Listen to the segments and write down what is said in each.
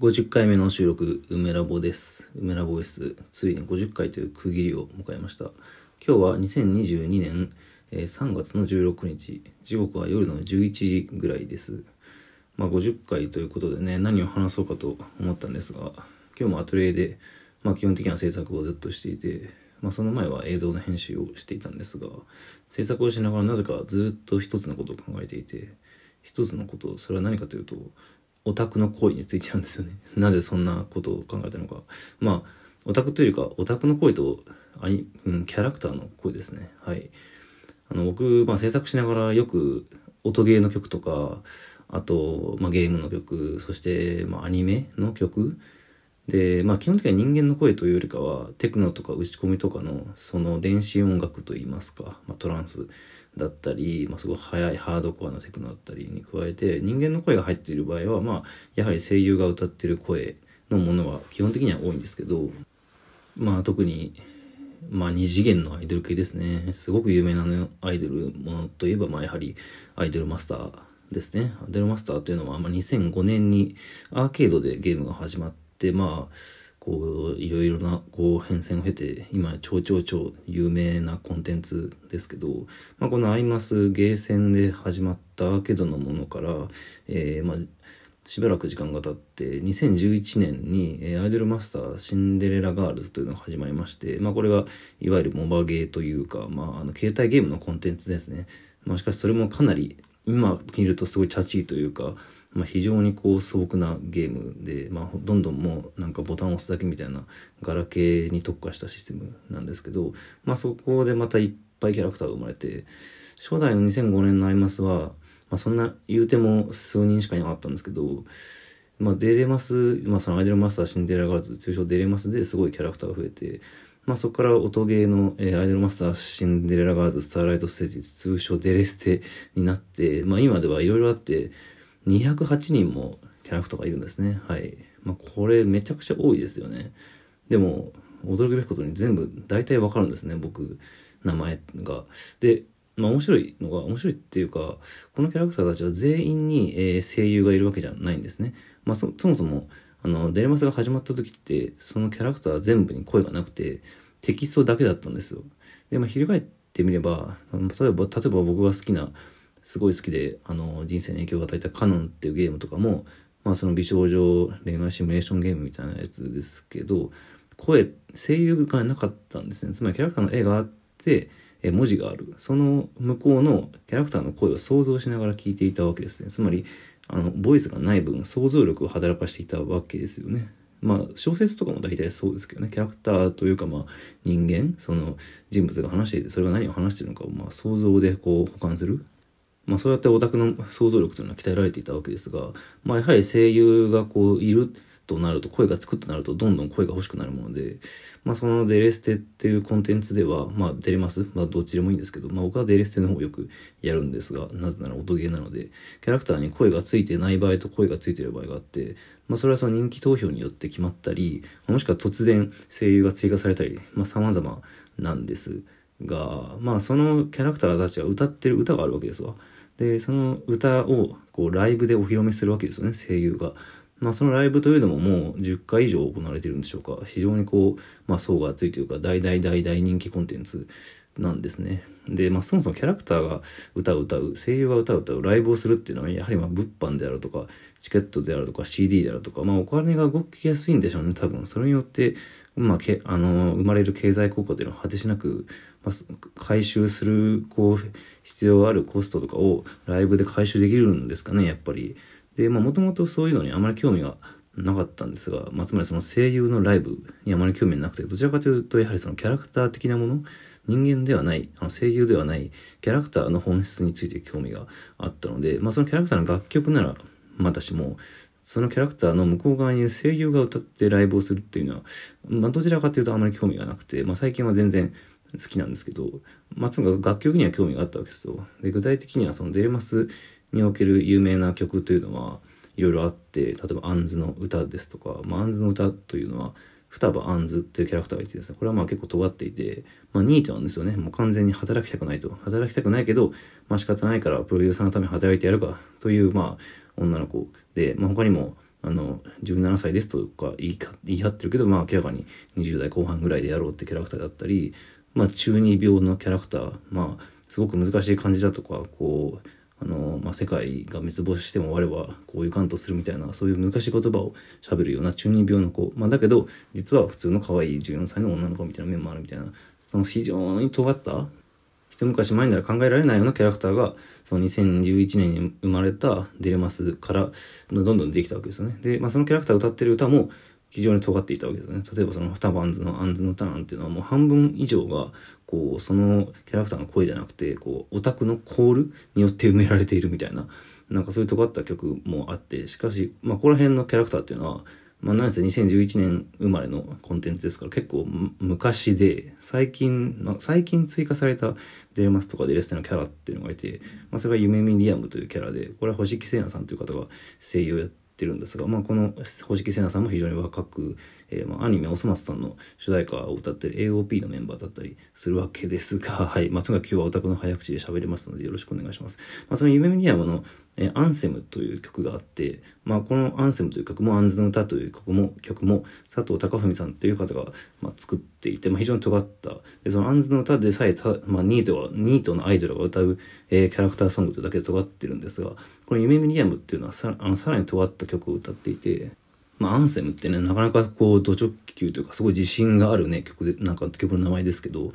50回目の収録、梅ラボです。梅ラボイス、ついに50回という区切りを迎えました。今日は2022年3月の16日、時刻は夜の11時ぐらいです。まあ50回ということでね、何を話そうかと思ったんですが、今日もアトリエで、まあ基本的な制作をずっとしていて、まあその前は映像の編集をしていたんですが、制作をしながらなぜかずっと一つのことを考えていて、一つのこと、それは何かというと、オタクの行為についてなんですよね。なぜそんなことを考えたのか。まあ、オタクというか、オタクの声とアニ、うん、キャラクターの声ですね。はい。あの、僕、まあ制作しながらよく音ゲーの曲とか、あと、まあゲームの曲、そして、まあアニメの曲で、まあ基本的には人間の声というよりかは、テクノとか打ち込みとかの、その電子音楽といいますか、まあトランスだったり、まあすごい速いハードコアなテクノだったりに加えて、人間の声が入っている場合は、まあやはり声優が歌ってる声のものが基本的には多いんですけど、まあ特に、まあ二次元のアイドル系ですね。すごく有名なアイドルものといえば、まあやはりアイドルマスターですね。アイドルマスターというのは、まあ2005年にアーケードでゲームが始まって、まあ、こう、いろいろな、こう、変遷を経て、今、超超超有名なコンテンツですけど、まあこのアイマスゲーセンで始まったアーケードのものから、えー、まあ、しばらく時間が経って2011年にえーアイドルマスターシンデレラガールズというのが始まりまして、まあ、これがいわゆるモバゲーというか、まあ、あの携帯ゲームのコンテンツですね、まあ、しかしそれもかなり今見るとすごいチャチいというか、まあ、非常にこう素朴なゲームで、まあ、どんどんもうなんかボタンを押すだけみたいなガラケーに特化したシステムなんですけど、まあ、そこでまたいっぱいキャラクターが生まれて初代の2005年のアイマスはまあ、そんな言うても数人しかいなかったんですけど、まあ、デレマス、まあ、そのアイドルマスターシンデレラガールズ、通称デレマスですごいキャラクターが増えて、まあ、そこから音ゲーの、えーアイドルマスターシンデレラガールズ、スターライトステージ、通称デレステになって、まあ、今ではいろいろあって、208人もキャラクターがいるんですね。はい。まあ、これめちゃくちゃ多いですよね。でも、驚くべきことに全部大体わかるんですね、僕、名前が。で、まあ面白いのが、面白いっていうか、このキャラクターたちは全員に、えー声優がいるわけじゃないんですね。まあそもそも、あの、デレマスが始まった時って、そのキャラクター全部に声がなくて、テキストだけだったんですよ。で、まあ翻ってみれば、例えば、例えば僕が好きな、すごい好きで、あの、人生に影響を与えたカノンっていうゲームとかも、まあその美少女恋愛シミュレーションゲームみたいなやつですけど、声、声優がなかったんですね。つまりキャラクターの絵があって、え文字がある。その向こうのキャラクターの声を想像しながら聞いていたわけですね。つまり、あの、ボイスがない分、想像力を働かしていたわけですよね。まあ、小説とかも大体そうですけどね。キャラクターというか、まあ、人間、その人物が話していて、それが何を話しているのかを、まあ、想像でこう、保管する。まあ、そうやってオタクの想像力というのは鍛えられていたわけですが、まあ、やはり声優がこう、いるとなると、声がつくとなると、どんどん声が欲しくなるもので、まあ、そのデレステっていうコンテンツでは、まあ、デレマス、まあ、どっちでもいいんですけど、まあ、僕はデレステの方をよくやるんですが、なぜなら音ゲーなので、キャラクターに声がついてない場合と声がついてる場合があって、まあ、それはその人気投票によって決まったり、もしくは突然声優が追加されたりさ、まあ、様々なんですが、まあ、そのキャラクターたちが歌ってる歌があるわけですわ。で、その歌をこうライブでお披露目するわけですよね、声優が。まあ、そのライブというのももう10回以上行われてるんでしょうか。非常にこう、まあ、層が厚いというか、大大大大人気コンテンツなんですね。で、まあ、そもそもキャラクターが歌を歌う、声優が歌を歌う、ライブをするっていうのは、やはりま、物販であるとか、チケットであるとか、CD であるとか、まあ、お金が動きやすいんでしょうね、多分。それによって、まあ、けあの、生まれる経済効果というのは果てしなく、まあ、回収する、こう、必要があるコストとかをライブで回収できるんですかね、やっぱり。で、まあ、もともとそういうのにあまり興味がなかったんですが、まあ、つまりその声優のライブにあまり興味なくて、どちらかというと、やはりそのキャラクター的なもの、人間ではない、あの声優ではない、キャラクターの本質について興味があったので、まあ、そのキャラクターの楽曲なら、まだしも、そのキャラクターの向こう側にいる声優が歌ってライブをするっていうのは、まあ、どちらかというとあまり興味がなくて、まあ、最近は全然好きなんですけど、まあ、とにかく楽曲には興味があったわけですよ。で、具体的にはそのデレマスにおける有名な曲というのはいろいろあって、例えばあんずのうたですとか、まあ、あんずのうたというのは、双葉アンズっていうキャラクターがいてですね、これはまあ結構尖っていて、まあニートなんですよね。もう完全に働きたくないと。働きたくないけど、まあ仕方ないからプロデューサーのために働いてやるかという、まあ女の子で、まあ他にも、あの、17歳ですとか言い言い張ってるけど、まあ明らかに20代後半ぐらいでやろうってキャラクターだったり、まあ中二病のキャラクター、まあすごく難しい感じだとか、こう、あの、まあ、世界が滅亡しても我はこういう感とするみたいな、そういう難しい言葉を喋るような中二病の子。まあ、だけど、実は普通の可愛い14歳の女の子みたいな面もあるみたいな、その非常に尖った、一昔前なら考えられないようなキャラクターが、その2011年に生まれたデレマスからどんどんできたわけですよね。で、まあ、そのキャラクターが歌ってる歌も、非常に尖っていたわけですね。例えばその双葉アンズのアンズの歌なんていうのはもう半分以上が、こう、そのキャラクターの声じゃなくて、こう、オタクのコールによって埋められているみたいな、なんかそういう尖った曲もあって、しかし、まあ、この辺のキャラクターっていうのは、まあ、なんせ2011年生まれのコンテンツですから結構昔で、最近、まあ、最近追加されたデーマスとかデレステのキャラっていうのがいて、まあ、それが夢見リアムというキャラで、これは星木聖奈さんという方が声優をやってるんですが、まあ、この星木聖奈さんも非常に若く、えー、まあ、アニメおそ松さんの主題歌を歌ってる AOP のメンバーだったりするわけですが、はい。まあ、とにかく今日はオタクの早口で喋れますのでよろしくお願いします。まあ、その夢ミニアムの、えー、アンセムという曲があって、まあ、このアンセムという曲も、アンズの歌という曲も、曲も佐藤隆文さんという方が、まあ、作っていて、まあ、非常に尖った。で、そのアンズの歌でさえた、まあ、ニートは、ニートのアイドルが歌う、えー、キャラクターソングというだけで尖ってるんですが、この夢ミニアムっていうのはさあのさらに尖った曲を歌っていて、まあ、アンセムってね、なかなかこう、ド直球というか、すごい自信があるね、曲で、なんか曲の名前ですけど、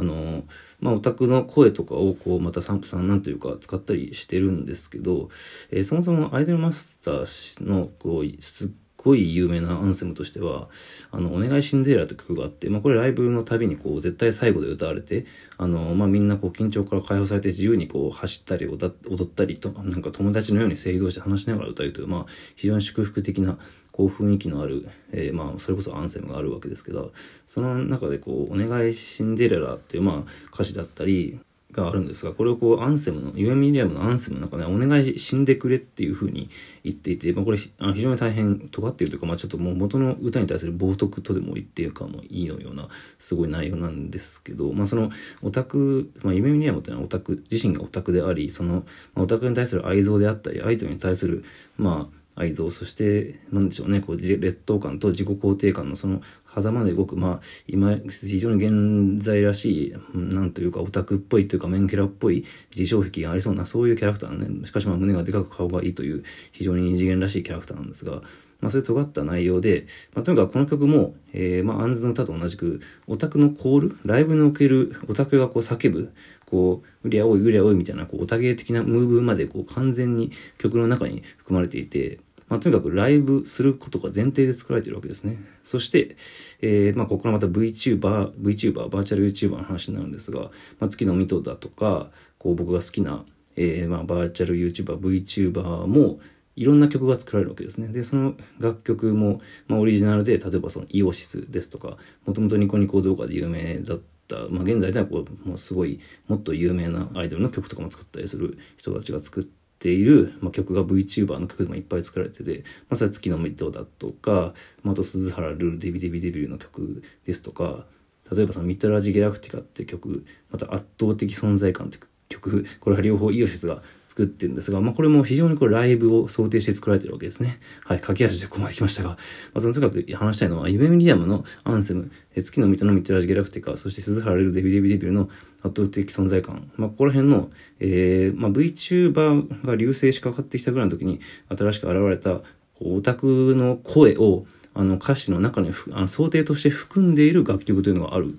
あの、まあ、オタクの声とかを、こう、またサンプさんなんというか使ったりしてるんですけど、えー、そもそもアイドルマスターの、こう、すっごい有名なアンセムとしては、あの、お願いシンデレラという曲があって、まあ、これライブのたびにこう、絶対最後で歌われて、あの、まあ、みんなこう、緊張から解放されて自由にこう、走ったり踊ったりと、なんか友達のように声同して話しながら歌うという、まあ、非常に祝福的な、こう、雰囲気のある、えー、まあ、それこそアンセムがあるわけですけど、その中でこう、お願いシンデレラっていう、まあ、歌詞だったり、があるんですが、これをこう、アンセムの、ユエミリアムのアンセムの中で、お願い死んでくれっていう風に言っていて、まあ、これ、あ非常に大変尖っているというか、まあ、ちょっともう元の歌に対する冒涜とでも言っていうかもいいのような、すごい内容なんですけど、まあ、その、オタク、まあ、ユエミリアムっていうのはオタク、自身がオタクであり、その、まあ、オタクに対する愛憎であったり、アイドルに対する、まあ、愛憎、そして、なんでしょうね、こう、劣等感と自己肯定感のその狭間で動く、まあ、今、非常に現在らしい、なんというか、オタクっぽいというか、メンキャラっぽい自傷癖がありそうな、そういうキャラクターね。しかし、まあ、胸がでかく顔がいいという、非常に二次元らしいキャラクターなんですが、まあ、そういう尖った内容で、まあ、とにかくこの曲も、えー、まあ、アンズの歌と同じく、オタクのコール、ライブにおけるオタクがこう叫ぶ、こう、うりゃおい、うりゃおいみたいな、こう、オタゲー的なムーブまで、こう、完全に曲の中に含まれていて、まあ、とにかくライブすることが前提で作られているわけですね。そして、えー、まあ、ここからまた VTuber、VTuber、バーチャル YouTuber の話になるんですが、まあ、月のミトだとか、こう僕が好きな、えー、まあ、バーチャル YouTuber、VTuber も、いろんな曲が作られるわけですね。で、その楽曲も、まあ、オリジナルで、例えばそのイオシスですとか、もともとニコニコ動画で有名だった、まあ、現在ではこう、もうすごい、もっと有名なアイドルの曲とかも作ったりする人たちが作って、いる、まあ、曲が VTuber の曲でもいっぱい作られてて、まあ、それは月のミッドだとか、まあ、あと鈴原ルールデビデビデビューの曲ですとか、例えばそのミッドラジゲラクティカって曲、また圧倒的存在感って曲、これは両方イオシスが作ってるんですが、まあこれも非常にこれライブを想定して作られてるわけですね。はい、駆け足でここまで来ましたが、まあそのとにかく話したいのは、ユメミリアムのアンセム、え月の水戸のミッドラジギラクティカ、そして鈴原レルデビデビデビューの圧倒的存在感。まあここら辺の、えー、まあ VTuber が流星しかかってきたぐらいの時に新しく現れたオタクの声をあの歌詞の中にあの想定として含んでいる楽曲というのがある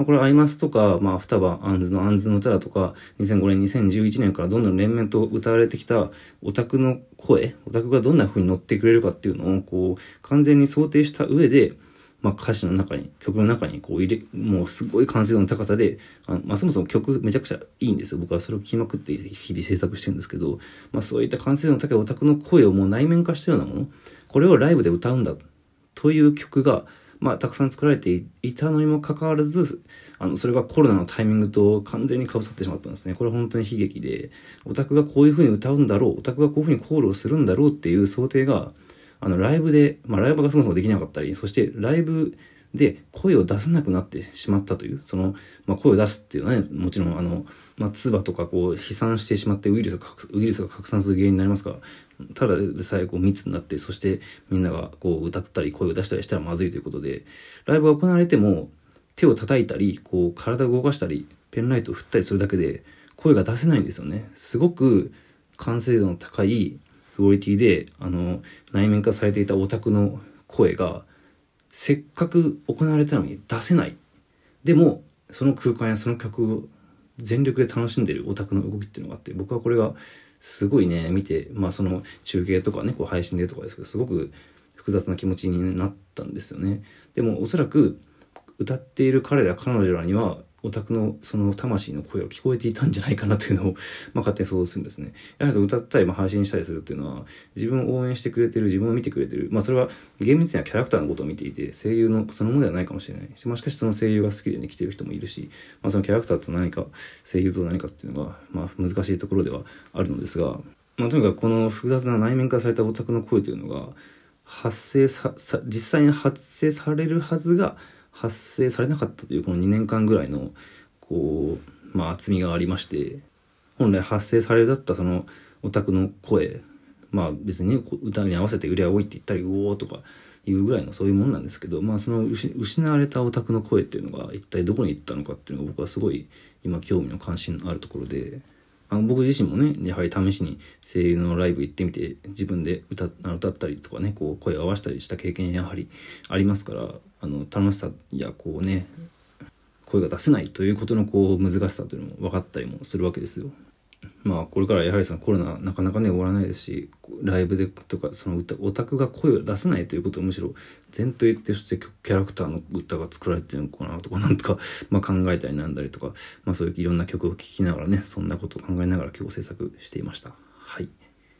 まあ、これアイマスとか、まあ、双葉アンズのアンズの歌だとか、2005年、2011年からどんどん連綿と歌われてきたオタクの声、オタクがどんな風に乗ってくれるかっていうのを、こう、完全に想定した上で、まあ、歌詞の中に、曲の中にこう入れ、もうすごい完成度の高さで、あまあ、そもそも曲めちゃくちゃいいんですよ。僕はそれを聴きまくって日々制作してるんですけど、まあ、そういった完成度の高いオタクの声をもう内面化したようなもの、これをライブで歌うんだという曲が、まあ、たくさん作られていたのにもかかわらず、あの、それがコロナのタイミングと完全に被さってしまったんですね。これ本当に悲劇で、オタクがこういう風に歌うんだろう、オタクがこういう風にコールをするんだろうっていう想定が、あの、ライブで、まあ、ライブがそもそもできなかったり、そしてライブで声を出せなくなってしまったという、その、まあ、声を出すっていうのはね、もちろん、あの、まあ、唾とかこう、飛散してしまってウイルスが、ウイルスが拡散する原因になりますから、ただでさえこう密になって、そしてみんながこう歌ったり声を出したりしたらまずいということで、ライブが行われても手を叩いたり、こう体を動かしたり、ペンライトを振ったりするだけで声が出せないんですよね。すごく完成度の高いクオリティで、あの、内面化されていたオタクの声が、せっかく行われたのに出せない。でも、その空間やその曲を全力で楽しんでるオタクの動きっていうのがあって、僕はこれがすごいね、見て、まあその中継とかね、こう配信でとかですけど、すごく複雑な気持ちになったんですよね。でもおそらく歌っている彼ら彼女らにはオタクのその魂の声が聞こえていたんじゃないかなというのを、まあ、勝手に想像するんですね。やはり歌ったり、まあ、配信したりするっていうのは、自分を応援してくれてる、自分を見てくれてる。まあ、それは厳密にはキャラクターのことを見ていて、声優のそのものではないかもしれないし、もしかしその声優が好きでね、来てる人もいるし、まあ、そのキャラクターと何か、声優と何かっていうのが、まあ、難しいところではあるのですが、まあ、とにかくこの複雑な内面化されたオタクの声というのが、発生さ、さ実際に発生されるはずが、発生されなかったというこの2年間ぐらいのこう、まあ、厚みがありまして、本来発生されだったそのオタクの声、まあ別に、歌に合わせて売り上げいって言ったり、うおとかいうぐらいのそういうもんなんですけど、まあその失われたオタクの声っていうのが一体どこに行ったのかっていうのが僕はすごい今興味の関心のあるところで、あの僕自身もね、やはり試しに声優のライブ行ってみて、自分で歌歌ったりとかね、こう声を合わせたりした経験やはりありますから、あの楽しさやこうね、声が出せないということのこう難しさというのも分かったりもするわけですよ。まあこれからやはりそのコロナなかなかね終わらないですしライブでとかその歌オタクが声を出せないということをむしろ前提としてキャラクターの歌が作られてるのかなとかなんとか、まあ、考えたりなんだりとか、まあ、そういういろんな曲を聴きながらねそんなことを考えながら今日制作していました。はい